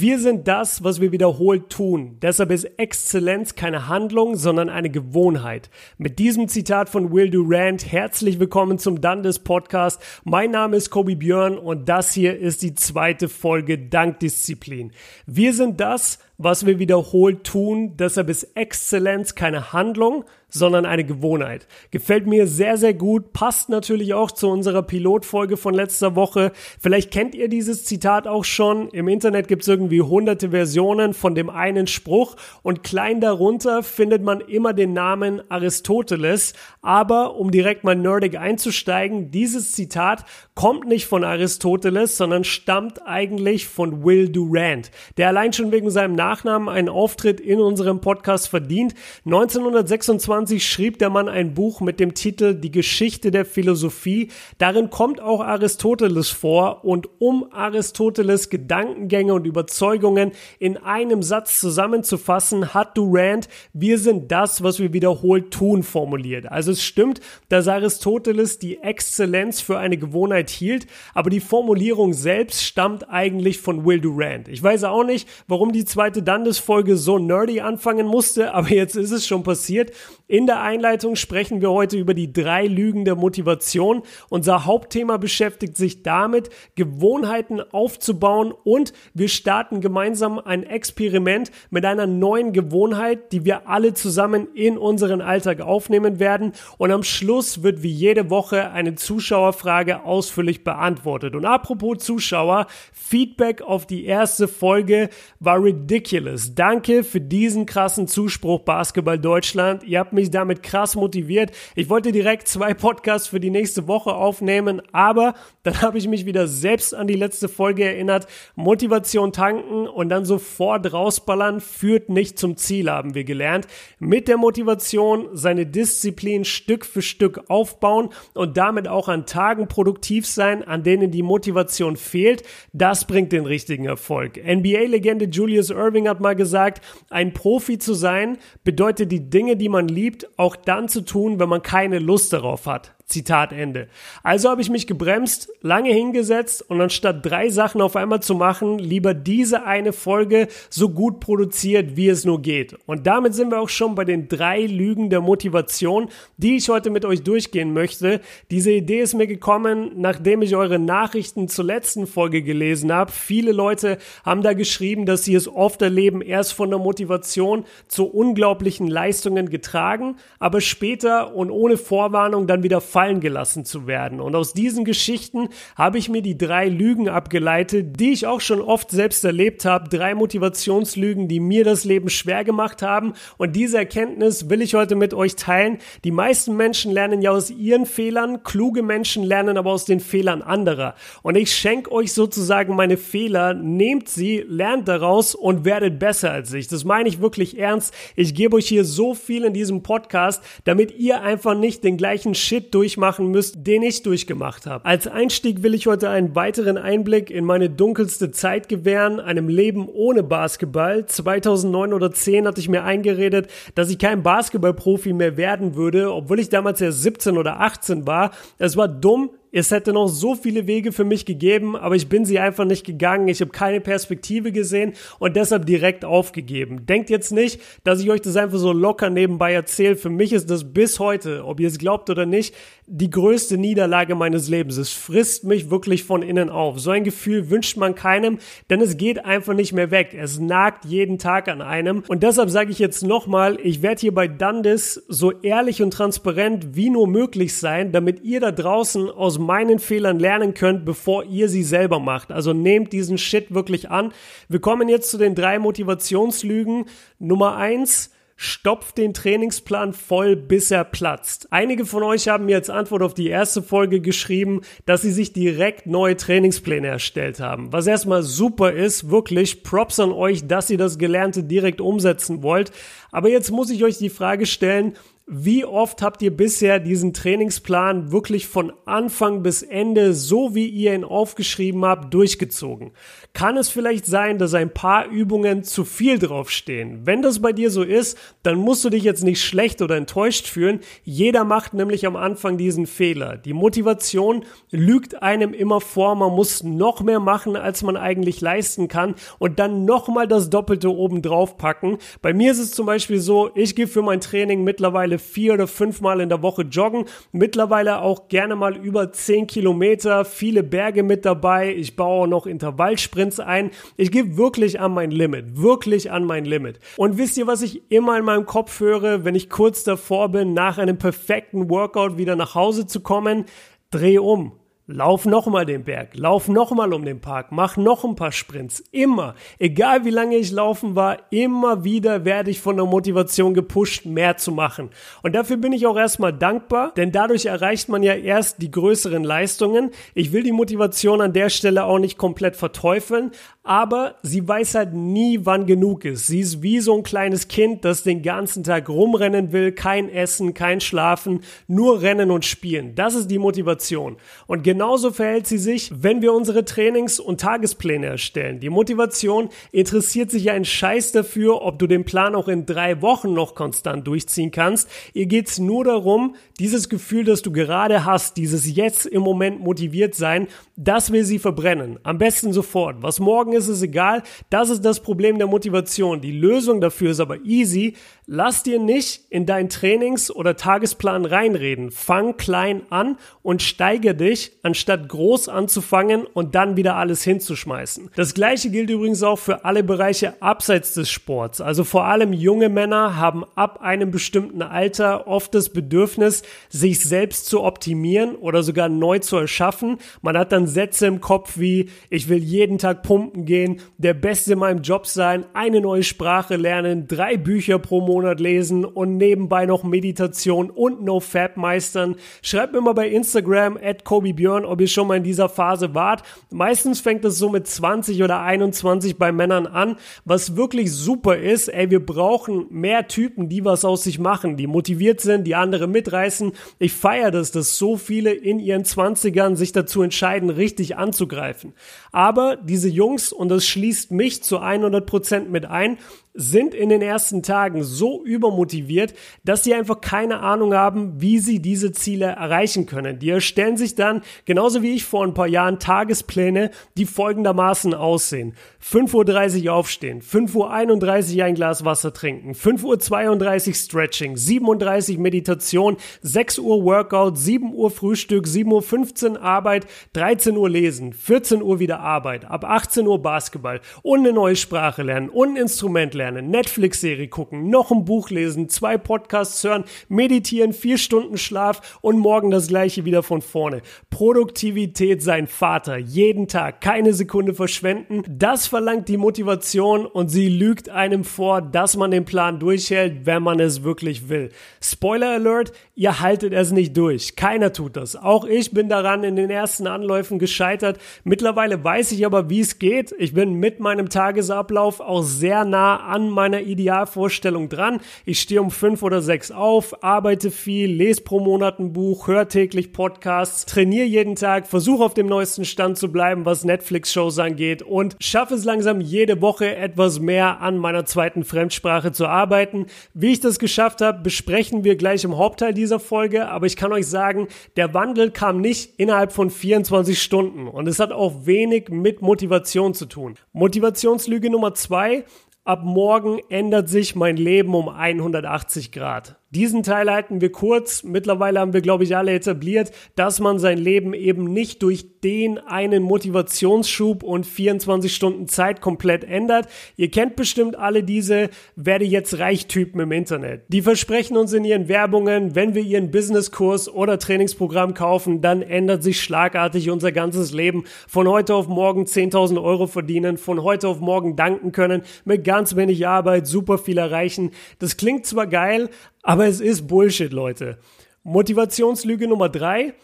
Wir sind das, was wir wiederholt tun. Deshalb ist Exzellenz keine Handlung, sondern eine Gewohnheit. Mit diesem Zitat von Will Durant herzlich willkommen zum Dundes Podcast. Mein Name ist Kobe Björn und das hier ist die zweite Folge Dankdisziplin. Wir sind das, was wir wiederholt tun. Deshalb ist Exzellenz keine Handlung, sondern eine Gewohnheit. Gefällt mir sehr, sehr gut, passt natürlich auch zu unserer Pilotfolge von letzter Woche. Vielleicht kennt ihr dieses Zitat auch schon. Im Internet gibt es irgendwie hunderte Versionen von dem einen Spruch und klein darunter findet man immer den Namen Aristoteles. Aber um direkt mal nerdig einzusteigen, dieses Zitat kommt nicht von Aristoteles, sondern stammt eigentlich von Will Durant, der allein schon wegen seinem Nachnamen einen Auftritt in unserem Podcast verdient. 1926 1920 schrieb der Mann ein Buch mit dem Titel Die Geschichte der Philosophie. Darin kommt auch Aristoteles vor und um Aristoteles Gedankengänge und Überzeugungen in einem Satz zusammenzufassen, hat Durant Wir sind das, was wir wiederholt tun formuliert. Also es stimmt, dass Aristoteles die Exzellenz für eine Gewohnheit hielt, aber die Formulierung selbst stammt eigentlich von Will Durant. Ich weiß auch nicht, warum die zweite Dundas-Folge so nerdy anfangen musste, aber jetzt ist es schon passiert. In der Einleitung sprechen wir heute über die drei Lügen der Motivation. Unser Hauptthema beschäftigt sich damit, Gewohnheiten aufzubauen und wir starten gemeinsam ein Experiment mit einer neuen Gewohnheit, die wir alle zusammen in unseren Alltag aufnehmen werden. Und am Schluss wird wie jede Woche eine Zuschauerfrage ausführlich beantwortet. Und apropos Zuschauer, Feedback auf die erste Folge war ridiculous. Danke für diesen krassen Zuspruch Basketball Deutschland. Ihr habt mich mich damit krass motiviert. Ich wollte direkt zwei Podcasts für die nächste Woche aufnehmen, aber dann habe ich mich wieder selbst an die letzte Folge erinnert. Motivation tanken und dann sofort rausballern führt nicht zum Ziel, haben wir gelernt. Mit der Motivation seine Disziplin Stück für Stück aufbauen und damit auch an Tagen produktiv sein, an denen die Motivation fehlt. Das bringt den richtigen Erfolg. NBA-Legende Julius Irving hat mal gesagt, ein Profi zu sein bedeutet die Dinge, die man liebt, beliebt, auch dann zu tun, wenn man keine Lust darauf hat. Zitat Ende. Also habe ich mich gebremst, lange hingesetzt und anstatt drei Sachen auf einmal zu machen, lieber diese eine Folge so gut produziert, wie es nur geht. Und damit sind wir auch schon bei den drei Lügen der Motivation, die ich heute mit euch durchgehen möchte. Diese Idee ist mir gekommen, nachdem ich eure Nachrichten zur letzten Folge gelesen habe. Viele Leute haben da geschrieben, dass sie es oft erleben, erst von der Motivation zu unglaublichen Leistungen getragen, aber später und ohne Vorwarnung dann wieder fallen gelassen zu werden. Und aus diesen Geschichten habe ich mir die drei Lügen abgeleitet, die ich auch schon oft selbst erlebt habe. Drei Motivationslügen, die mir das Leben schwer gemacht haben. Und diese Erkenntnis will ich heute mit euch teilen. Die meisten Menschen lernen ja aus ihren Fehlern, kluge Menschen lernen aber aus den Fehlern anderer. Und ich schenke euch sozusagen meine Fehler, nehmt sie, lernt daraus und werdet besser als ich. Das meine ich wirklich ernst. Ich gebe euch hier so viel in diesem Podcast, damit ihr einfach nicht den gleichen Shit durch durchmachen müsst, den ich durchgemacht habe. Als Einstieg will ich heute einen weiteren Einblick in meine dunkelste Zeit gewähren, einem Leben ohne Basketball. 2009 oder 10 hatte ich mir eingeredet, dass ich kein Basketballprofi mehr werden würde, obwohl ich damals erst 17 oder 18 war. Es war dumm, es hätte noch so viele Wege für mich gegeben, aber ich bin sie einfach nicht gegangen. Ich habe keine Perspektive gesehen und deshalb direkt aufgegeben. Denkt jetzt nicht, dass ich euch das einfach so locker nebenbei erzähle. Für mich ist das bis heute, ob ihr es glaubt oder nicht, die größte Niederlage meines Lebens. Es frisst mich wirklich von innen auf. So ein Gefühl wünscht man keinem, denn es geht einfach nicht mehr weg. Es nagt jeden Tag an einem. Und deshalb sage ich jetzt nochmal, ich werde hier bei Dundas so ehrlich und transparent wie nur möglich sein, damit ihr da draußen aus meinen Fehlern lernen könnt, bevor ihr sie selber macht. Also nehmt diesen Shit wirklich an. Wir kommen jetzt zu den drei Motivationslügen. Nummer eins, Stopft den Trainingsplan voll, bis er platzt. Einige von euch haben mir als Antwort auf die erste Folge geschrieben, dass sie sich direkt neue Trainingspläne erstellt haben. Was erstmal super ist, wirklich Props an euch, dass ihr das Gelernte direkt umsetzen wollt. Aber jetzt muss ich euch die Frage stellen, Wie oft habt ihr bisher diesen Trainingsplan wirklich von Anfang bis Ende, so wie ihr ihn aufgeschrieben habt, durchgezogen? Kann es vielleicht sein, dass ein paar Übungen zu viel draufstehen? Wenn das bei dir so ist, dann musst du dich jetzt nicht schlecht oder enttäuscht fühlen. Jeder macht nämlich am Anfang diesen Fehler. Die Motivation lügt einem immer vor, man muss noch mehr machen, als man eigentlich leisten kann und dann nochmal das Doppelte oben drauf packen. Bei mir ist es zum Beispiel so, ich gehe für mein Training mittlerweile vier oder fünfmal in der Woche joggen. Mittlerweile auch gerne mal über zehn Kilometer, viele Berge mit dabei. Ich baue noch Intervallsprints ein. Ich gehe wirklich an mein Limit, wirklich an mein Limit. Und wisst ihr, was ich immer in meinem Kopf höre, wenn ich kurz davor bin, nach einem perfekten Workout wieder nach Hause zu kommen? Dreh um Lauf nochmal den Berg, lauf nochmal um den Park, mach noch ein paar Sprints. Immer, egal wie lange ich laufen war, immer wieder werde ich von der Motivation gepusht, mehr zu machen. Und dafür bin ich auch erstmal dankbar, denn dadurch erreicht man ja erst die größeren Leistungen. Ich will die Motivation an der Stelle auch nicht komplett verteufeln, aber sie weiß halt nie, wann genug ist. Sie ist wie so ein kleines Kind, das den ganzen Tag rumrennen will, kein Essen, kein Schlafen, nur rennen und spielen. Das ist die Motivation. Und genauso verhält sie sich, wenn wir unsere Trainings- und Tagespläne erstellen. Die Motivation interessiert sich ja ein Scheiß dafür, ob du den Plan auch in drei Wochen noch konstant durchziehen kannst. Ihr geht's nur darum, dieses Gefühl, das du gerade hast, dieses jetzt im Moment motiviert sein, das will sie verbrennen. Am besten sofort. Was morgen morgen ist es egal. Das ist das Problem der Motivation. Die Lösung dafür ist aber easy. Lass dir nicht in deinen Trainings- oder Tagesplan reinreden. Fang klein an und steige dich, anstatt groß anzufangen und dann wieder alles hinzuschmeißen. Das gleiche gilt übrigens auch für alle Bereiche abseits des Sports. Also vor allem junge Männer haben ab einem bestimmten Alter oft das Bedürfnis, sich selbst zu optimieren oder sogar neu zu erschaffen. Man hat dann Sätze im Kopf wie, ich will jeden Tag pumpen gehen, der Beste in meinem Job sein, eine neue Sprache lernen, drei Bücher pro Monat Monat lesen und nebenbei noch Meditation und NoFap meistern. Schreibt mir mal bei Instagram at KobeBjörn, ob ihr schon mal in dieser Phase wart. Meistens fängt es so mit 20 oder 21 bei Männern an, was wirklich super ist. Ey, wir brauchen mehr Typen, die was aus sich machen, die motiviert sind, die andere mitreißen. Ich feiere das, dass so viele in ihren 20ern sich dazu entscheiden, richtig anzugreifen. Aber diese Jungs, und das schließt mich zu 100 Prozent mit ein, sind in den ersten Tagen so übermotiviert, dass sie einfach keine Ahnung haben, wie sie diese Ziele erreichen können. Die erstellen sich dann, genauso wie ich vor ein paar Jahren, Tagespläne, die folgendermaßen aussehen. 5.30 Uhr aufstehen, 5.31 Uhr ein Glas Wasser trinken, 5.32 Uhr Stretching, 7.30 Uhr Meditation, 6 Uhr Workout, 7 Uhr Frühstück, 7.15 Uhr Arbeit, 13 Uhr lesen, 14 Uhr wieder Arbeit, ab 18 Uhr Basketball und eine neue Sprache lernen und ein Instrument lernen, Netflix-Serie gucken, noch ein Buch lesen, zwei Podcasts hören, meditieren, vier Stunden Schlaf und morgen das gleiche wieder von vorne. Produktivität sein Vater, jeden Tag, keine Sekunde verschwenden, das verlangt die Motivation und sie lügt einem vor, dass man den Plan durchhält, wenn man es wirklich will. Spoiler Alert, ihr haltet es nicht durch. Keiner tut das. Auch ich bin daran in den ersten Anläufen gescheitert. Mittlerweile weiß ich aber, wie es geht. Ich bin mit meinem Tagesablauf auch sehr nah an meiner Idealvorstellung dran. Ich stehe um fünf oder sechs auf, arbeite viel, lese pro Monat ein Buch, höre täglich Podcasts, trainiere jeden Tag, versuche auf dem neuesten Stand zu bleiben, was Netflix-Shows angeht und schaffe es langsam jede Woche etwas mehr an meiner zweiten Fremdsprache zu arbeiten. Wie ich das geschafft habe, besprechen wir gleich im Hauptteil dieser Folge, aber ich kann euch sagen, der Wandel kam nicht innerhalb von 24 Stunden und es hat auch wenig mit Motivation zu tun. Motivationslüge Nummer zwei, ab morgen ändert sich mein Leben um 180 Grad. Diesen Teil halten wir kurz. Mittlerweile haben wir, glaube ich, alle etabliert, dass man sein Leben eben nicht durch den einen Motivationsschub und 24 Stunden Zeit komplett ändert. Ihr kennt bestimmt alle diese werde jetzt reich Typen im Internet. Die versprechen uns in ihren Werbungen, wenn wir ihren Businesskurs oder Trainingsprogramm kaufen, dann ändert sich schlagartig unser ganzes Leben. Von heute auf morgen 10.000 Euro verdienen, von heute auf morgen danken können, mit ganz wenig Arbeit super viel erreichen. Das klingt zwar geil, aber es ist Bullshit, Leute. Motivationslüge Nummer drei.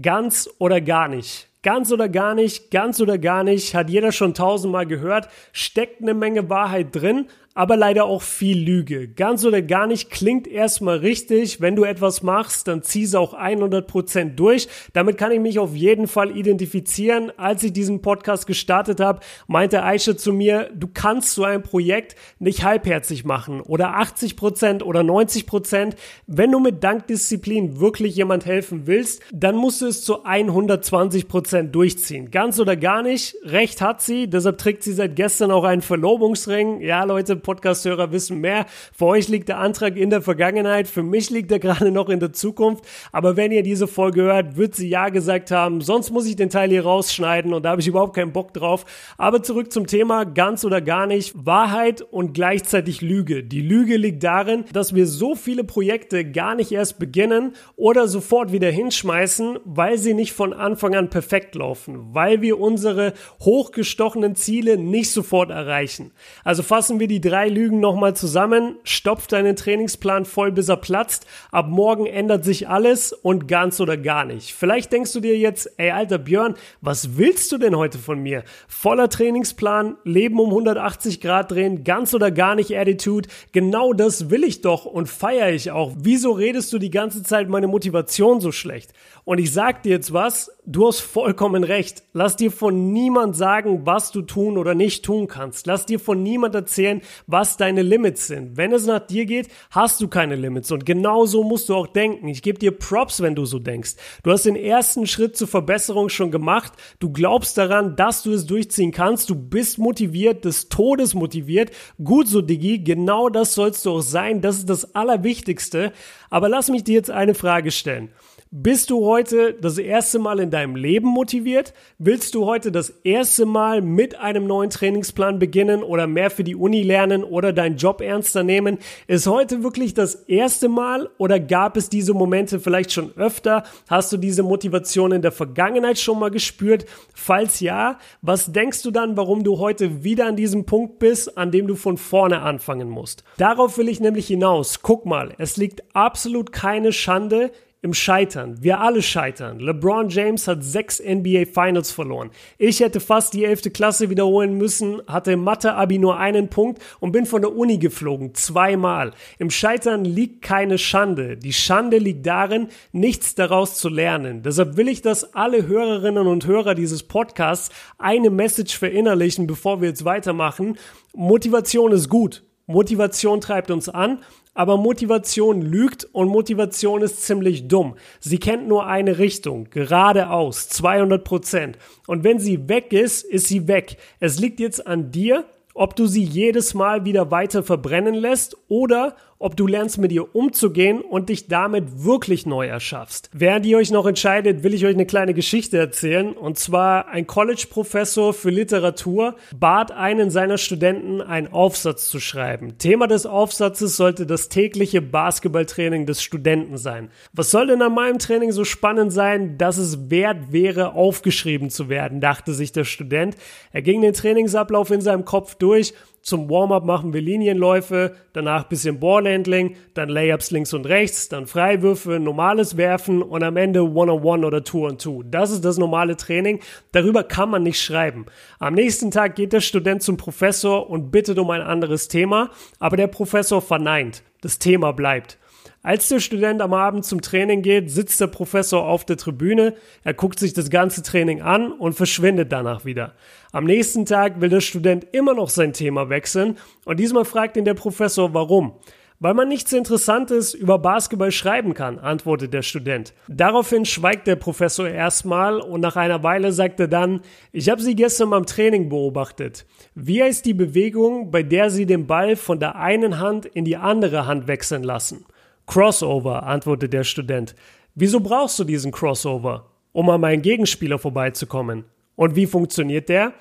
Ganz oder gar nicht. Ganz oder gar nicht, ganz oder gar nicht, hat jeder schon tausendmal gehört, steckt eine Menge Wahrheit drin, aber leider auch viel Lüge. Ganz oder gar nicht klingt erstmal richtig. Wenn du etwas machst, dann zieh es auch 100% durch. Damit kann ich mich auf jeden Fall identifizieren. Als ich diesen Podcast gestartet habe, meinte Aisha zu mir, du kannst so ein Projekt nicht halbherzig machen oder 80% oder 90%. Wenn du mit Dankdisziplin wirklich jemand helfen willst, dann musst du es zu 120% durchziehen. Ganz oder gar nicht. Recht hat sie. Deshalb trägt sie seit gestern auch einen Verlobungsring. Ja, Leute, Podcast-Hörer wissen mehr. Für euch liegt der Antrag in der Vergangenheit, für mich liegt er gerade noch in der Zukunft. Aber wenn ihr diese Folge hört, wird sie ja gesagt haben. Sonst muss ich den Teil hier rausschneiden und da habe ich überhaupt keinen Bock drauf. Aber zurück zum Thema, ganz oder gar nicht. Wahrheit und gleichzeitig Lüge. Die Lüge liegt darin, dass wir so viele Projekte gar nicht erst beginnen oder sofort wieder hinschmeißen, weil sie nicht von Anfang an perfekt laufen, weil wir unsere hochgestochenen Ziele nicht sofort erreichen. Also fassen wir die drei drei Lügen nochmal zusammen, stopf deinen Trainingsplan voll, bis er platzt. Ab morgen ändert sich alles und ganz oder gar nicht. Vielleicht denkst du dir jetzt, ey alter Björn, was willst du denn heute von mir? Voller Trainingsplan, Leben um 180 Grad drehen, ganz oder gar nicht Attitude. Genau das will ich doch und feiere ich auch. Wieso redest du die ganze Zeit meine Motivation so schlecht? Und ich sag dir jetzt was, du hast vollkommen recht. Lass dir von niemand sagen, was du tun oder nicht tun kannst. Lass dir von niemand erzählen, was deine Limits sind. Wenn es nach dir geht, hast du keine Limits. Und genau so musst du auch denken. Ich gebe dir Props, wenn du so denkst. Du hast den ersten Schritt zur Verbesserung schon gemacht. Du glaubst daran, dass du es durchziehen kannst. Du bist motiviert, des Todes motiviert. Gut so, Diggi. Genau das sollst du auch sein. Das ist das Allerwichtigste. Aber lass mich dir jetzt eine Frage stellen. Bist du heute das erste Mal in deinem Leben motiviert? Willst du heute das erste Mal mit einem neuen Trainingsplan beginnen oder mehr für die Uni lernen oder deinen Job ernster nehmen? Ist heute wirklich das erste Mal oder gab es diese Momente vielleicht schon öfter? Hast du diese Motivation in der Vergangenheit schon mal gespürt? Falls ja, was denkst du dann, warum du heute wieder an diesem Punkt bist, an dem du von vorne anfangen musst? Darauf will ich nämlich hinaus. Guck mal, es liegt absolut keine Schande im Scheitern. Wir alle scheitern. LeBron James hat sechs NBA Finals verloren. Ich hätte fast die elfte Klasse wiederholen müssen, hatte im Mathe-Abi nur einen Punkt und bin von der Uni geflogen. Zweimal. Im Scheitern liegt keine Schande. Die Schande liegt darin, nichts daraus zu lernen. Deshalb will ich, dass alle Hörerinnen und Hörer dieses Podcasts eine Message verinnerlichen, bevor wir jetzt weitermachen. Motivation ist gut. Motivation treibt uns an aber Motivation lügt und Motivation ist ziemlich dumm. Sie kennt nur eine Richtung, geradeaus, 200 Prozent. Und wenn sie weg ist, ist sie weg. Es liegt jetzt an dir, ob du sie jedes Mal wieder weiter verbrennen lässt oder ob du lernst mit ihr umzugehen und dich damit wirklich neu erschaffst. Während ihr euch noch entscheidet, will ich euch eine kleine Geschichte erzählen. Und zwar ein College-Professor für Literatur bat einen seiner Studenten, einen Aufsatz zu schreiben. Thema des Aufsatzes sollte das tägliche Basketballtraining des Studenten sein. Was soll denn an meinem Training so spannend sein, dass es wert wäre, aufgeschrieben zu werden, dachte sich der Student. Er ging den Trainingsablauf in seinem Kopf durch zum Warm-up machen wir Linienläufe, danach bisschen Ballhandling, dann Layups links und rechts, dann Freiwürfe, normales Werfen und am Ende One-on-One oder Two-on-Two. Das ist das normale Training. Darüber kann man nicht schreiben. Am nächsten Tag geht der Student zum Professor und bittet um ein anderes Thema, aber der Professor verneint. Das Thema bleibt. Als der Student am Abend zum Training geht, sitzt der Professor auf der Tribüne, er guckt sich das ganze Training an und verschwindet danach wieder. Am nächsten Tag will der Student immer noch sein Thema wechseln und diesmal fragt ihn der Professor, warum. Weil man nichts Interessantes über Basketball schreiben kann, antwortet der Student. Daraufhin schweigt der Professor erstmal und nach einer Weile sagt er dann, ich habe Sie gestern beim Training beobachtet. Wie heißt die Bewegung, bei der Sie den Ball von der einen Hand in die andere Hand wechseln lassen? Crossover, antwortet der Student. Wieso brauchst du diesen Crossover? Um an meinen Gegenspieler vorbeizukommen. Und wie funktioniert der?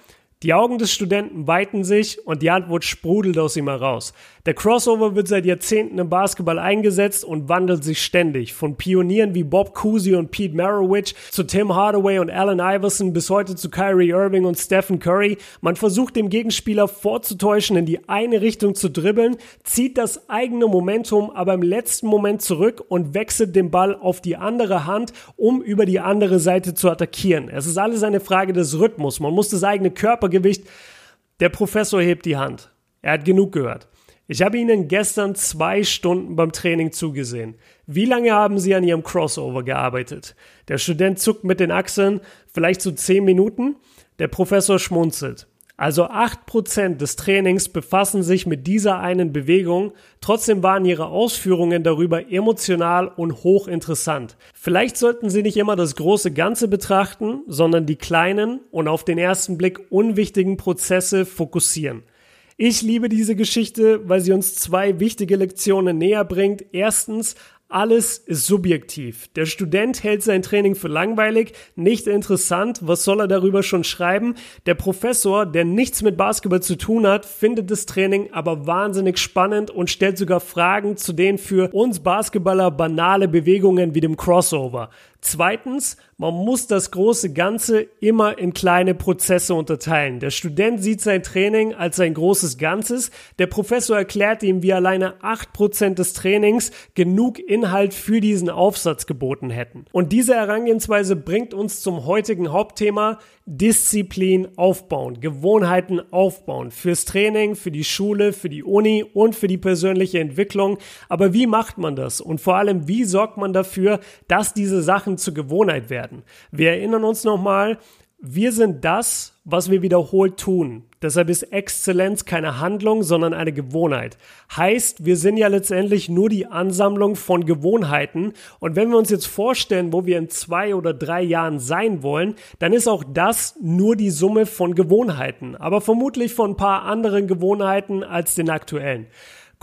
Die Augen des Studenten weiten sich und die Antwort sprudelt aus ihm heraus. Der Crossover wird seit Jahrzehnten im Basketball eingesetzt und wandelt sich ständig. Von Pionieren wie Bob Cousy und Pete Maravich zu Tim Hardaway und Allen Iverson bis heute zu Kyrie Irving und Stephen Curry. Man versucht dem Gegenspieler vorzutäuschen, in die eine Richtung zu dribbeln, zieht das eigene Momentum aber im letzten Moment zurück und wechselt den Ball auf die andere Hand, um über die andere Seite zu attackieren. Es ist alles eine Frage des Rhythmus. Man muss das eigene Körpergewicht. Der Professor hebt die Hand. Er hat genug gehört. Ich habe Ihnen gestern zwei Stunden beim Training zugesehen. Wie lange haben Sie an Ihrem Crossover gearbeitet? Der Student zuckt mit den Achseln, vielleicht so zehn Minuten. Der Professor schmunzelt. Also acht Prozent des Trainings befassen sich mit dieser einen Bewegung, trotzdem waren ihre Ausführungen darüber emotional und hochinteressant. Vielleicht sollten Sie nicht immer das große Ganze betrachten, sondern die kleinen und auf den ersten Blick unwichtigen Prozesse fokussieren. Ich liebe diese Geschichte, weil sie uns zwei wichtige Lektionen näher bringt. Erstens, alles ist subjektiv. Der Student hält sein Training für langweilig, nicht interessant, was soll er darüber schon schreiben? Der Professor, der nichts mit Basketball zu tun hat, findet das Training aber wahnsinnig spannend und stellt sogar Fragen zu den für uns Basketballer banale Bewegungen wie dem Crossover. Zweitens, man muss das große Ganze immer in kleine Prozesse unterteilen. Der Student sieht sein Training als ein großes Ganzes. Der Professor erklärt ihm, wie alleine acht Prozent des Trainings genug Inhalt für diesen Aufsatz geboten hätten. Und diese Herangehensweise bringt uns zum heutigen Hauptthema Disziplin aufbauen, Gewohnheiten aufbauen. Fürs Training, für die Schule, für die Uni und für die persönliche Entwicklung. Aber wie macht man das? Und vor allem, wie sorgt man dafür, dass diese Sachen zur Gewohnheit werden? Wir erinnern uns nochmal, wir sind das, was wir wiederholt tun. Deshalb ist Exzellenz keine Handlung, sondern eine Gewohnheit. Heißt, wir sind ja letztendlich nur die Ansammlung von Gewohnheiten. Und wenn wir uns jetzt vorstellen, wo wir in zwei oder drei Jahren sein wollen, dann ist auch das nur die Summe von Gewohnheiten. Aber vermutlich von ein paar anderen Gewohnheiten als den aktuellen.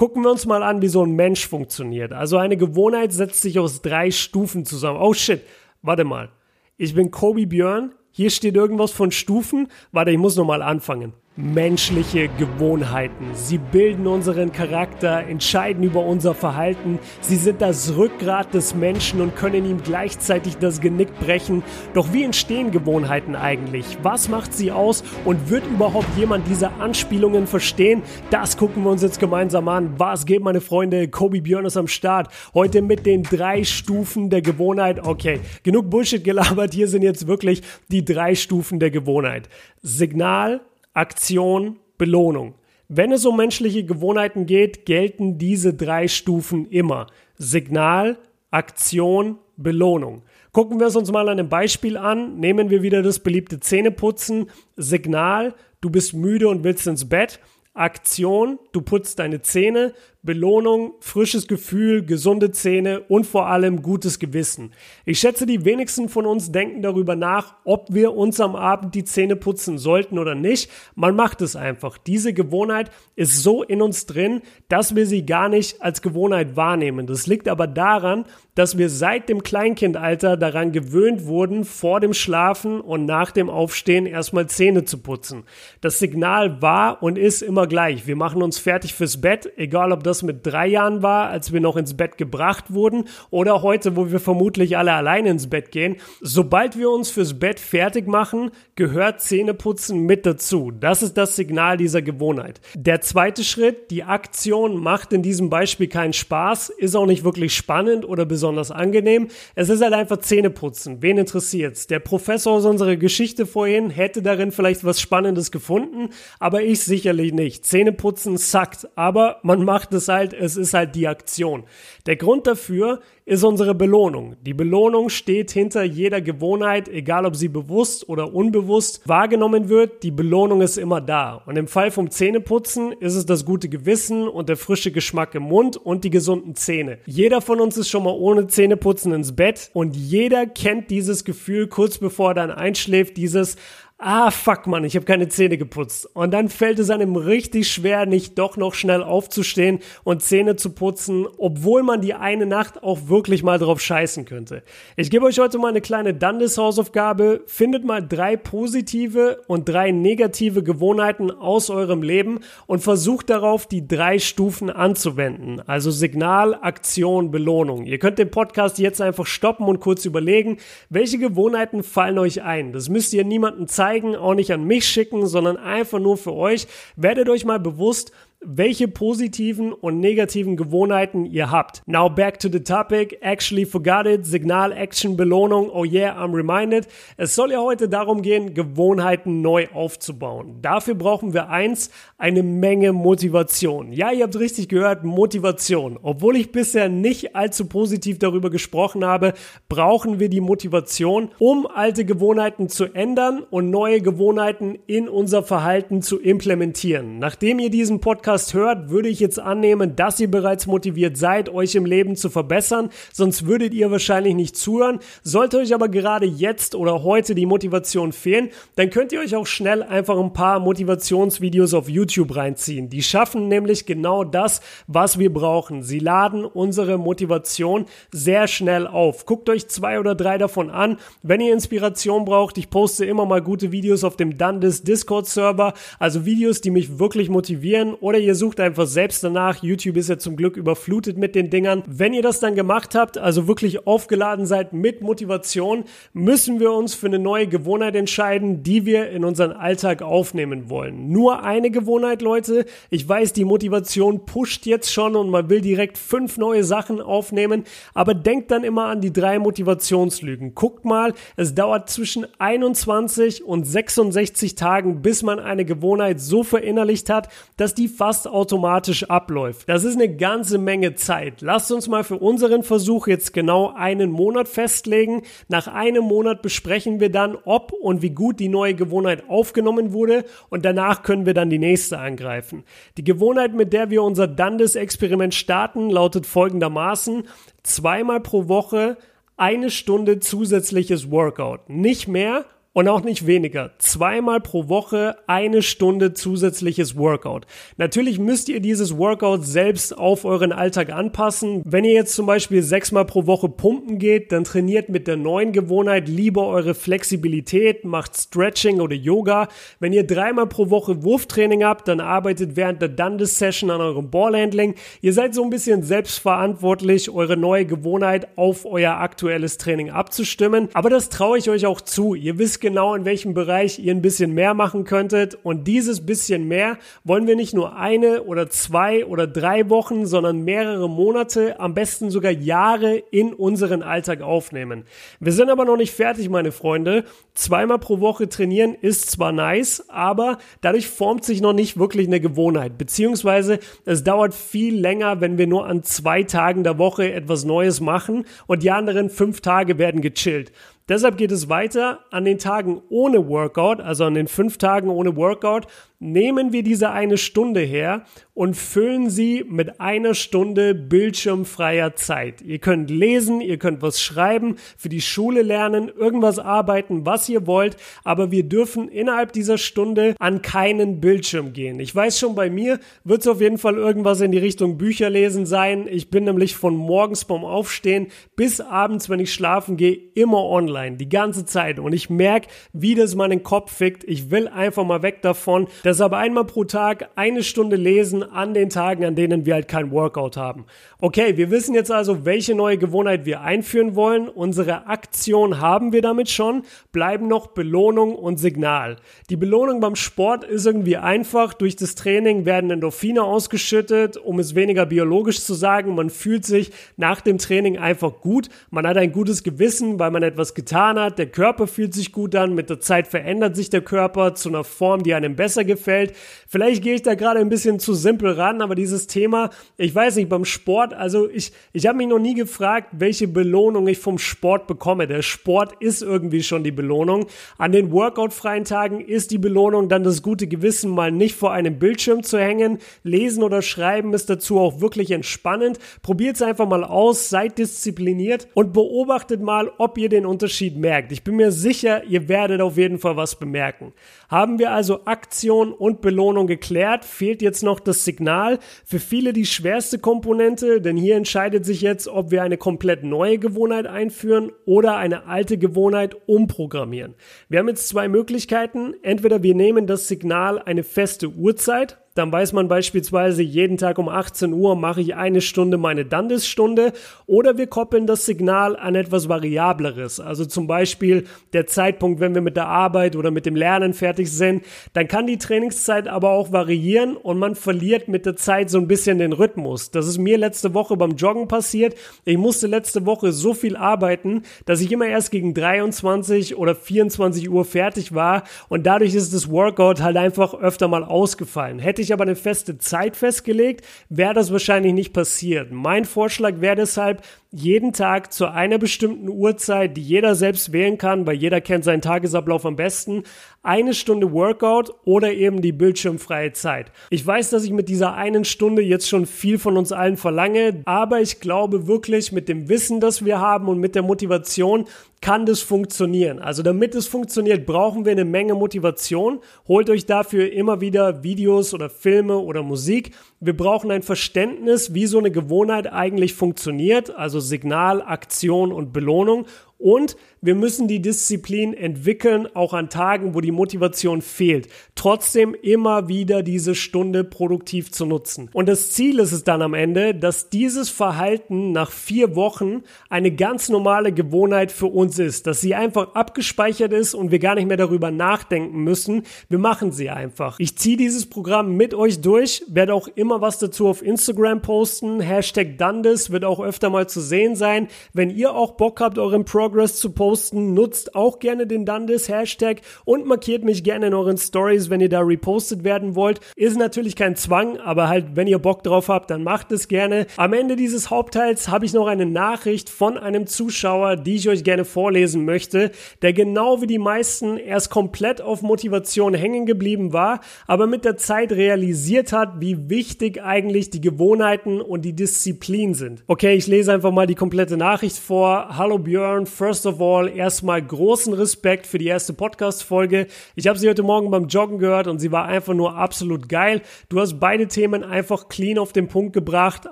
Gucken wir uns mal an, wie so ein Mensch funktioniert. Also eine Gewohnheit setzt sich aus drei Stufen zusammen. Oh shit, warte mal. Ich bin Kobe Björn, hier steht irgendwas von Stufen. Warte, ich muss nochmal anfangen menschliche Gewohnheiten. Sie bilden unseren Charakter, entscheiden über unser Verhalten. Sie sind das Rückgrat des Menschen und können ihm gleichzeitig das Genick brechen. Doch wie entstehen Gewohnheiten eigentlich? Was macht sie aus? Und wird überhaupt jemand diese Anspielungen verstehen? Das gucken wir uns jetzt gemeinsam an. Was geht, meine Freunde? Kobe Björn ist am Start. Heute mit den drei Stufen der Gewohnheit. Okay, genug Bullshit gelabert. Hier sind jetzt wirklich die drei Stufen der Gewohnheit. Signal, Aktion, Belohnung. Wenn es um menschliche Gewohnheiten geht, gelten diese drei Stufen immer. Signal, Aktion, Belohnung. Gucken wir es uns mal an einem Beispiel an. Nehmen wir wieder das beliebte Zähneputzen. Signal, du bist müde und willst ins Bett. Aktion, du putzt deine Zähne. Belohnung, frisches Gefühl, gesunde Zähne und vor allem gutes Gewissen. Ich schätze, die wenigsten von uns denken darüber nach, ob wir uns am Abend die Zähne putzen sollten oder nicht. Man macht es einfach. Diese Gewohnheit ist so in uns drin, dass wir sie gar nicht als Gewohnheit wahrnehmen. Das liegt aber daran, dass wir seit dem Kleinkindalter daran gewöhnt wurden, vor dem Schlafen und nach dem Aufstehen erstmal Zähne zu putzen. Das Signal war und ist immer gleich. Wir machen uns fertig fürs Bett, egal ob das das mit drei Jahren war, als wir noch ins Bett gebracht wurden, oder heute, wo wir vermutlich alle alleine ins Bett gehen. Sobald wir uns fürs Bett fertig machen, gehört Zähneputzen mit dazu. Das ist das Signal dieser Gewohnheit. Der zweite Schritt, die Aktion macht in diesem Beispiel keinen Spaß, ist auch nicht wirklich spannend oder besonders angenehm. Es ist halt einfach Zähneputzen. Wen interessiert's? Der Professor aus unserer Geschichte vorhin hätte darin vielleicht was Spannendes gefunden, aber ich sicherlich nicht. Zähneputzen sackt, aber man macht es es halt, es ist halt die Aktion. Der Grund dafür ist unsere Belohnung. Die Belohnung steht hinter jeder Gewohnheit, egal ob sie bewusst oder unbewusst wahrgenommen wird. Die Belohnung ist immer da. Und im Fall vom Zähneputzen ist es das gute Gewissen und der frische Geschmack im Mund und die gesunden Zähne. Jeder von uns ist schon mal ohne Zähneputzen ins Bett und jeder kennt dieses Gefühl kurz bevor er dann einschläft, dieses ah fuck man, ich habe keine Zähne geputzt. Und dann fällt es einem richtig schwer, nicht doch noch schnell aufzustehen und Zähne zu putzen, obwohl man die eine Nacht auch wirklich mal drauf scheißen könnte. Ich gebe euch heute mal eine kleine Dundes-Hausaufgabe. Findet mal drei positive und drei negative Gewohnheiten aus eurem Leben und versucht darauf, die drei Stufen anzuwenden. Also Signal, Aktion, Belohnung. Ihr könnt den Podcast jetzt einfach stoppen und kurz überlegen, welche Gewohnheiten fallen euch ein. Das müsst ihr niemandem zeigen zeigen, auch nicht an mich schicken, sondern einfach nur für euch. Werdet euch mal bewusst, welche positiven und negativen Gewohnheiten ihr habt. Now back to the topic. Actually forgot it. Signal, Action, Belohnung. Oh yeah, I'm reminded. Es soll ja heute darum gehen, Gewohnheiten neu aufzubauen. Dafür brauchen wir eins, eine Menge Motivation. Ja, ihr habt richtig gehört, Motivation. Obwohl ich bisher nicht allzu positiv darüber gesprochen habe, brauchen wir die Motivation, um alte Gewohnheiten zu ändern und neue Gewohnheiten in unser Verhalten zu implementieren. Nachdem ihr diesen Podcast Podcast hört, würde ich jetzt annehmen, dass ihr bereits motiviert seid, euch im Leben zu verbessern. Sonst würdet ihr wahrscheinlich nicht zuhören. Sollte euch aber gerade jetzt oder heute die Motivation fehlen, dann könnt ihr euch auch schnell einfach ein paar Motivationsvideos auf YouTube reinziehen. Die schaffen nämlich genau das, was wir brauchen. Sie laden unsere Motivation sehr schnell auf. Guckt euch zwei oder drei davon an. Wenn ihr Inspiration braucht, ich poste immer mal gute Videos auf dem Dundes Discord Server, also Videos, die mich wirklich motivieren oder ihr sucht einfach selbst danach. YouTube ist ja zum Glück überflutet mit den Dingern. Wenn ihr das dann gemacht habt, also wirklich aufgeladen seid mit Motivation, müssen wir uns für eine neue Gewohnheit entscheiden, die wir in unseren Alltag aufnehmen wollen. Nur eine Gewohnheit, Leute. Ich weiß, die Motivation pusht jetzt schon und man will direkt fünf neue Sachen aufnehmen, aber denkt dann immer an die drei Motivationslügen. Guckt mal, es dauert zwischen 21 und 66 Tagen, bis man eine Gewohnheit so verinnerlicht hat, dass die fast fast automatisch abläuft. Das ist eine ganze Menge Zeit. Lasst uns mal für unseren Versuch jetzt genau einen Monat festlegen. Nach einem Monat besprechen wir dann, ob und wie gut die neue Gewohnheit aufgenommen wurde und danach können wir dann die nächste angreifen. Die Gewohnheit, mit der wir unser Dundes-Experiment starten, lautet folgendermaßen, zweimal pro Woche eine Stunde zusätzliches Workout. Nicht mehr und auch nicht weniger. Zweimal pro Woche eine Stunde zusätzliches Workout. Natürlich müsst ihr dieses Workout selbst auf euren Alltag anpassen. Wenn ihr jetzt zum Beispiel sechsmal pro Woche pumpen geht, dann trainiert mit der neuen Gewohnheit lieber eure Flexibilität, macht Stretching oder Yoga. Wenn ihr dreimal pro Woche Wurftraining habt, dann arbeitet während der Dundas-Session an eurem Ballhandling. Ihr seid so ein bisschen selbstverantwortlich, eure neue Gewohnheit auf euer aktuelles Training abzustimmen. Aber das traue ich euch auch zu. Ihr wisst genau, in welchem Bereich ihr ein bisschen mehr machen könntet. Und dieses bisschen mehr wollen wir nicht nur eine oder zwei oder drei Wochen, sondern mehrere Monate, am besten sogar Jahre in unseren Alltag aufnehmen. Wir sind aber noch nicht fertig, meine Freunde. Zweimal pro Woche trainieren ist zwar nice, aber dadurch formt sich noch nicht wirklich eine Gewohnheit. Beziehungsweise es dauert viel länger, wenn wir nur an zwei Tagen der Woche etwas Neues machen und die anderen fünf Tage werden gechillt. Deshalb geht es weiter an den Tagen ohne Workout, also an den fünf Tagen ohne Workout, nehmen wir diese eine Stunde her und füllen sie mit einer Stunde bildschirmfreier Zeit. Ihr könnt lesen, ihr könnt was schreiben, für die Schule lernen, irgendwas arbeiten, was ihr wollt, aber wir dürfen innerhalb dieser Stunde an keinen Bildschirm gehen. Ich weiß schon, bei mir wird es auf jeden Fall irgendwas in die Richtung Bücher lesen sein. Ich bin nämlich von morgens beim Aufstehen bis abends, wenn ich schlafen gehe, immer online, die ganze Zeit. Und ich merke, wie das meinen Kopf fickt. Ich will einfach mal weg davon. Deshalb einmal pro Tag eine Stunde lesen an den Tagen, an denen wir halt kein Workout haben. Okay, wir wissen jetzt also, welche neue Gewohnheit wir einführen wollen. Unsere Aktion haben wir damit schon. Bleiben noch Belohnung und Signal. Die Belohnung beim Sport ist irgendwie einfach. Durch das Training werden Endorphine ausgeschüttet, um es weniger biologisch zu sagen. Man fühlt sich nach dem Training einfach gut. Man hat ein gutes Gewissen, weil man etwas getan hat. Der Körper fühlt sich gut an. Mit der Zeit verändert sich der Körper zu einer Form, die einem besser gefällt gefällt. Vielleicht gehe ich da gerade ein bisschen zu simpel ran, aber dieses Thema, ich weiß nicht, beim Sport, also ich, ich habe mich noch nie gefragt, welche Belohnung ich vom Sport bekomme. Der Sport ist irgendwie schon die Belohnung. An den Workout-freien Tagen ist die Belohnung dann das gute Gewissen, mal nicht vor einem Bildschirm zu hängen. Lesen oder schreiben ist dazu auch wirklich entspannend. Probiert es einfach mal aus, seid diszipliniert und beobachtet mal, ob ihr den Unterschied merkt. Ich bin mir sicher, ihr werdet auf jeden Fall was bemerken. Haben wir also Aktion und Belohnung geklärt, fehlt jetzt noch das Signal. Für viele die schwerste Komponente, denn hier entscheidet sich jetzt, ob wir eine komplett neue Gewohnheit einführen oder eine alte Gewohnheit umprogrammieren. Wir haben jetzt zwei Möglichkeiten. Entweder wir nehmen das Signal eine feste Uhrzeit, dann weiß man beispielsweise, jeden Tag um 18 Uhr mache ich eine Stunde meine Dandes-Stunde oder wir koppeln das Signal an etwas Variableres. Also zum Beispiel der Zeitpunkt, wenn wir mit der Arbeit oder mit dem Lernen fertig sind, dann kann die Trainingszeit aber auch variieren und man verliert mit der Zeit so ein bisschen den Rhythmus. Das ist mir letzte Woche beim Joggen passiert. Ich musste letzte Woche so viel arbeiten, dass ich immer erst gegen 23 oder 24 Uhr fertig war und dadurch ist das Workout halt einfach öfter mal ausgefallen. Hätte Hätte ich aber eine feste Zeit festgelegt, wäre das wahrscheinlich nicht passiert. Mein Vorschlag wäre deshalb, jeden Tag zu einer bestimmten Uhrzeit, die jeder selbst wählen kann, weil jeder kennt seinen Tagesablauf am besten, eine Stunde Workout oder eben die bildschirmfreie Zeit. Ich weiß, dass ich mit dieser einen Stunde jetzt schon viel von uns allen verlange, aber ich glaube wirklich mit dem Wissen, das wir haben und mit der Motivation kann das funktionieren. Also damit es funktioniert, brauchen wir eine Menge Motivation. Holt euch dafür immer wieder Videos oder Filme oder Musik. Wir brauchen ein Verständnis, wie so eine Gewohnheit eigentlich funktioniert, also Signal, Aktion und Belohnung und wir müssen die Disziplin entwickeln, auch an Tagen, wo die Motivation fehlt. Trotzdem immer wieder diese Stunde produktiv zu nutzen. Und das Ziel ist es dann am Ende, dass dieses Verhalten nach vier Wochen eine ganz normale Gewohnheit für uns ist. Dass sie einfach abgespeichert ist und wir gar nicht mehr darüber nachdenken müssen. Wir machen sie einfach. Ich ziehe dieses Programm mit euch durch, werde auch immer was dazu auf Instagram posten. Hashtag Dundes wird auch öfter mal zu sehen sein. Wenn ihr auch Bock habt, euren Progress Progress zu posten. Nutzt auch gerne den Dundes Hashtag und markiert mich gerne in euren Stories, wenn ihr da repostet werden wollt. Ist natürlich kein Zwang, aber halt, wenn ihr Bock drauf habt, dann macht es gerne. Am Ende dieses Hauptteils habe ich noch eine Nachricht von einem Zuschauer, die ich euch gerne vorlesen möchte, der genau wie die meisten erst komplett auf Motivation hängen geblieben war, aber mit der Zeit realisiert hat, wie wichtig eigentlich die Gewohnheiten und die Disziplin sind. Okay, ich lese einfach mal die komplette Nachricht vor. Hallo Björn, first of all erstmal großen Respekt für die erste Podcast-Folge. Ich habe sie heute Morgen beim Joggen gehört und sie war einfach nur absolut geil. Du hast beide Themen einfach clean auf den Punkt gebracht,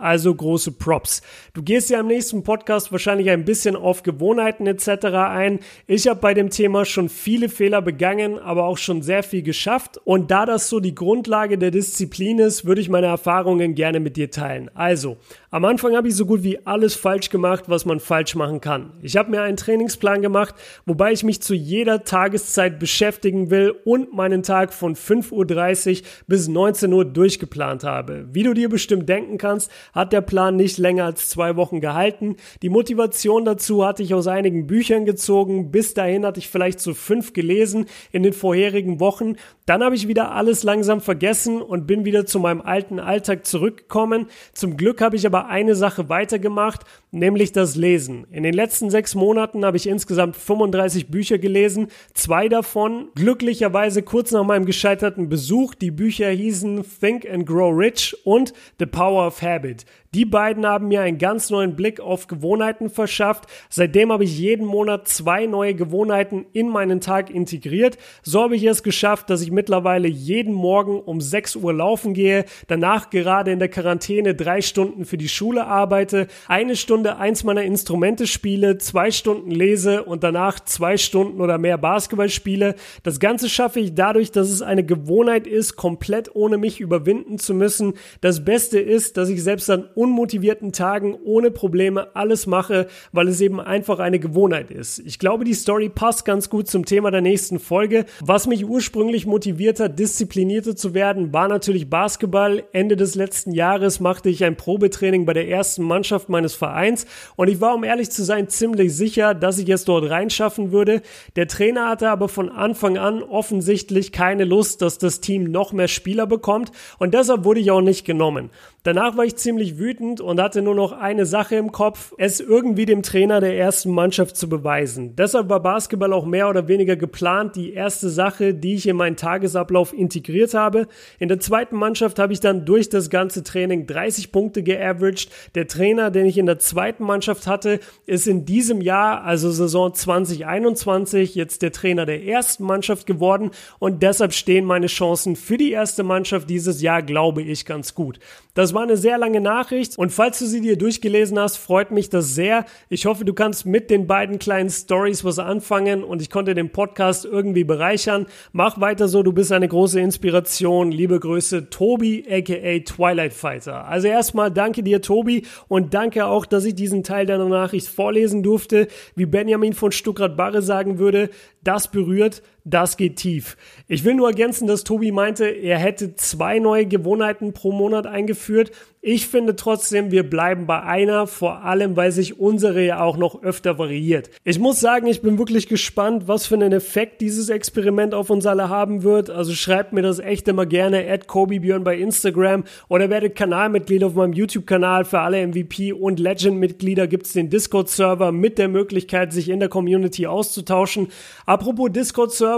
also große Props. Du gehst ja im nächsten Podcast wahrscheinlich ein bisschen auf Gewohnheiten etc. ein. Ich habe bei dem Thema schon viele Fehler begangen, aber auch schon sehr viel geschafft. Und da das so die Grundlage der Disziplin ist, würde ich meine Erfahrungen gerne mit dir teilen. Also, am Anfang habe ich so gut wie alles falsch gemacht, was man falsch machen kann. Ich habe mir einen Trainingsplan gemacht, wobei ich mich zu jeder Tageszeit beschäftigen will und meinen Tag von 5.30 Uhr bis 19 Uhr durchgeplant habe. Wie du dir bestimmt denken kannst, hat der Plan nicht länger als zwei Wochen gehalten. Die Motivation dazu hatte ich aus einigen Büchern gezogen. Bis dahin hatte ich vielleicht so fünf gelesen in den vorherigen Wochen. Dann habe ich wieder alles langsam vergessen und bin wieder zu meinem alten Alltag zurückgekommen. Zum Glück habe ich aber aber eine Sache weitergemacht, nämlich das Lesen. In den letzten sechs Monaten habe ich insgesamt 35 Bücher gelesen, zwei davon glücklicherweise kurz nach meinem gescheiterten Besuch. Die Bücher hießen Think and Grow Rich und The Power of Habit. Die beiden haben mir einen ganz neuen Blick auf Gewohnheiten verschafft. Seitdem habe ich jeden Monat zwei neue Gewohnheiten in meinen Tag integriert. So habe ich es geschafft, dass ich mittlerweile jeden Morgen um 6 Uhr laufen gehe, danach gerade in der Quarantäne drei Stunden für die Schule arbeite, eine Stunde eins meiner Instrumente spiele, zwei Stunden lese und danach zwei Stunden oder mehr Basketball spiele. Das Ganze schaffe ich dadurch, dass es eine Gewohnheit ist, komplett ohne mich überwinden zu müssen. Das Beste ist, dass ich selbst an unmotivierten Tagen ohne Probleme alles mache, weil es eben einfach eine Gewohnheit ist. Ich glaube, die Story passt ganz gut zum Thema der nächsten Folge. Was mich ursprünglich motiviert hat, disziplinierter zu werden, war natürlich Basketball. Ende des letzten Jahres machte ich ein Probetraining bei der ersten Mannschaft meines Vereins und ich war, um ehrlich zu sein, ziemlich sicher, dass ich es dort reinschaffen würde. Der Trainer hatte aber von Anfang an offensichtlich keine Lust, dass das Team noch mehr Spieler bekommt und deshalb wurde ich auch nicht genommen. Danach war ich ziemlich wütend und hatte nur noch eine Sache im Kopf, es irgendwie dem Trainer der ersten Mannschaft zu beweisen. Deshalb war Basketball auch mehr oder weniger geplant, die erste Sache, die ich in meinen Tagesablauf integriert habe. In der zweiten Mannschaft habe ich dann durch das ganze Training 30 Punkte geaveraged. Der Trainer, den ich in der zweiten Mannschaft hatte, ist in diesem Jahr, also Saison 2021, jetzt der Trainer der ersten Mannschaft geworden und deshalb stehen meine Chancen für die erste Mannschaft dieses Jahr, glaube ich, ganz gut. Das war eine sehr lange Nachricht und falls du sie dir durchgelesen hast, freut mich das sehr. Ich hoffe, du kannst mit den beiden kleinen Stories was anfangen und ich konnte den Podcast irgendwie bereichern. Mach weiter so, du bist eine große Inspiration. Liebe Grüße, Tobi aka Twilight Fighter. Also erstmal danke dir, Tobi, und danke auch, dass ich diesen Teil deiner Nachricht vorlesen durfte. Wie Benjamin von Stuttgart-Barre sagen würde, das berührt, das geht tief. Ich will nur ergänzen, dass Tobi meinte, er hätte zwei neue Gewohnheiten pro Monat eingeführt. Ich finde trotzdem, wir bleiben bei einer, vor allem weil sich unsere ja auch noch öfter variiert. Ich muss sagen, ich bin wirklich gespannt, was für einen Effekt dieses Experiment auf uns alle haben wird. Also schreibt mir das echt immer gerne at KobeBjörn bei Instagram oder werdet Kanalmitglied auf meinem YouTube-Kanal. Für alle MVP und Legend-Mitglieder gibt's den Discord-Server mit der Möglichkeit, sich in der Community auszutauschen. Apropos Discord-Server,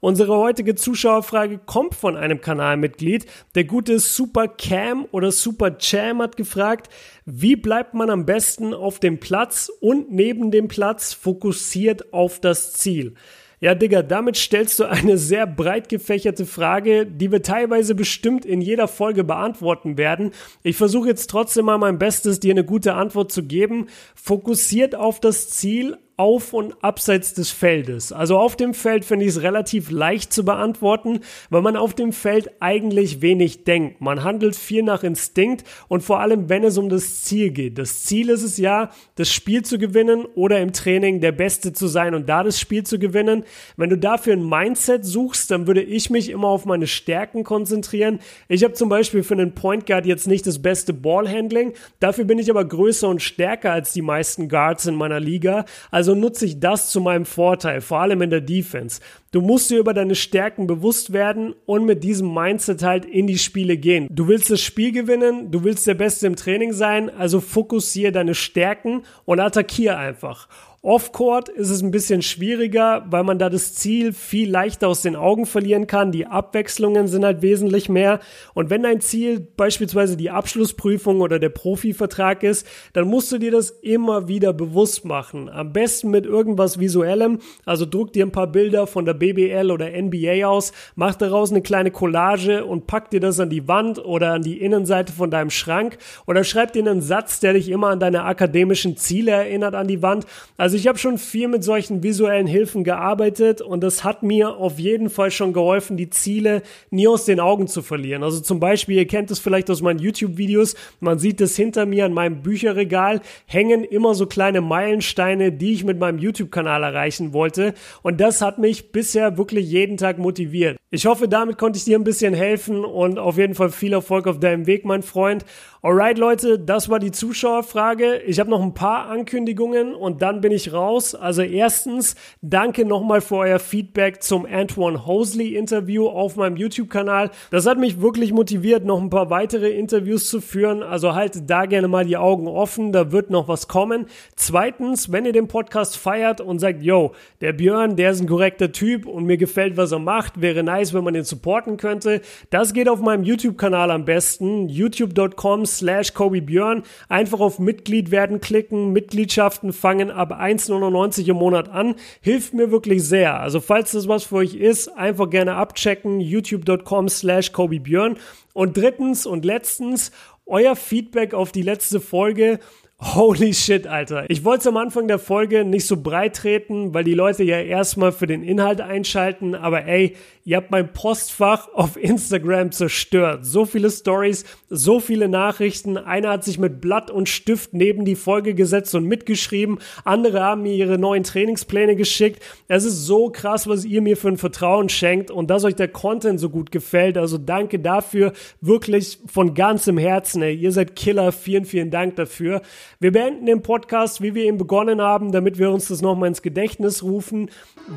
unsere heutige Zuschauerfrage kommt von einem Kanalmitglied. Der gute Super Cam oder Super Cham hat gefragt, wie bleibt man am besten auf dem Platz und neben dem Platz fokussiert auf das Ziel? Ja, Digga, damit stellst du eine sehr breit gefächerte Frage, die wir teilweise bestimmt in jeder Folge beantworten werden. Ich versuche jetzt trotzdem mal mein Bestes, dir eine gute Antwort zu geben. Fokussiert auf das Ziel, auf und abseits des Feldes. Also auf dem Feld finde ich es relativ leicht zu beantworten, weil man auf dem Feld eigentlich wenig denkt. Man handelt viel nach Instinkt und vor allem, wenn es um das Ziel geht. Das Ziel ist es ja, das Spiel zu gewinnen oder im Training der Beste zu sein und da das Spiel zu gewinnen. Wenn du dafür ein Mindset suchst, dann würde ich mich immer auf meine Stärken konzentrieren. Ich habe zum Beispiel für einen Point Guard jetzt nicht das beste Ballhandling, dafür bin ich aber größer und stärker als die meisten Guards in meiner Liga. Also also nutze ich das zu meinem Vorteil, vor allem in der Defense. Du musst dir über deine Stärken bewusst werden und mit diesem Mindset halt in die Spiele gehen. Du willst das Spiel gewinnen, du willst der Beste im Training sein, also fokussiere deine Stärken und attackiere einfach. Off-Court ist es ein bisschen schwieriger, weil man da das Ziel viel leichter aus den Augen verlieren kann. Die Abwechslungen sind halt wesentlich mehr. Und wenn dein Ziel beispielsweise die Abschlussprüfung oder der Profivertrag ist, dann musst du dir das immer wieder bewusst machen. Am besten mit irgendwas Visuellem. Also druck dir ein paar Bilder von der BBL oder NBA aus, mach daraus eine kleine Collage und pack dir das an die Wand oder an die Innenseite von deinem Schrank oder schreib dir einen Satz, der dich immer an deine akademischen Ziele erinnert an die Wand. Also also ich habe schon viel mit solchen visuellen Hilfen gearbeitet und das hat mir auf jeden Fall schon geholfen, die Ziele nie aus den Augen zu verlieren. Also zum Beispiel, ihr kennt es vielleicht aus meinen YouTube-Videos, man sieht es hinter mir an meinem Bücherregal, hängen immer so kleine Meilensteine, die ich mit meinem YouTube-Kanal erreichen wollte und das hat mich bisher wirklich jeden Tag motiviert. Ich hoffe, damit konnte ich dir ein bisschen helfen und auf jeden Fall viel Erfolg auf deinem Weg, mein Freund. Alright, Leute, das war die Zuschauerfrage. Ich habe noch ein paar Ankündigungen und dann bin ich raus. Also erstens, danke nochmal für euer Feedback zum Antoine Hosley Interview auf meinem YouTube-Kanal. Das hat mich wirklich motiviert, noch ein paar weitere Interviews zu führen. Also haltet da gerne mal die Augen offen, da wird noch was kommen. Zweitens, wenn ihr den Podcast feiert und sagt, yo, der Björn, der ist ein korrekter Typ und mir gefällt, was er macht, wäre nice, wenn man den supporten könnte. Das geht auf meinem YouTube-Kanal am besten, youtube.com slash Kobe Björn. Einfach auf Mitglied werden klicken. Mitgliedschaften fangen ab 1,99 im Monat an. Hilft mir wirklich sehr. Also falls das was für euch ist, einfach gerne abchecken. youtube.com slash Kobe Björn. Und drittens und letztens, euer Feedback auf die letzte Folge. Holy shit, Alter. Ich wollte am Anfang der Folge nicht so breit treten, weil die Leute ja erstmal für den Inhalt einschalten, aber ey, ihr habt mein Postfach auf Instagram zerstört. So viele Stories, so viele Nachrichten. Einer hat sich mit Blatt und Stift neben die Folge gesetzt und mitgeschrieben. Andere haben mir ihre neuen Trainingspläne geschickt. Es ist so krass, was ihr mir für ein Vertrauen schenkt und dass euch der Content so gut gefällt. Also danke dafür. Wirklich von ganzem Herzen, ey. Ihr seid Killer. Vielen, vielen Dank dafür. Wir beenden den Podcast, wie wir ihn begonnen haben, damit wir uns das nochmal ins Gedächtnis rufen.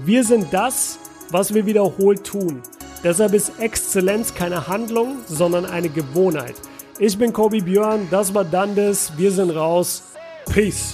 Wir sind das, was wir wiederholt tun. Deshalb ist Exzellenz keine Handlung, sondern eine Gewohnheit. Ich bin Kobi Björn, das war Dandes, wir sind raus. Peace.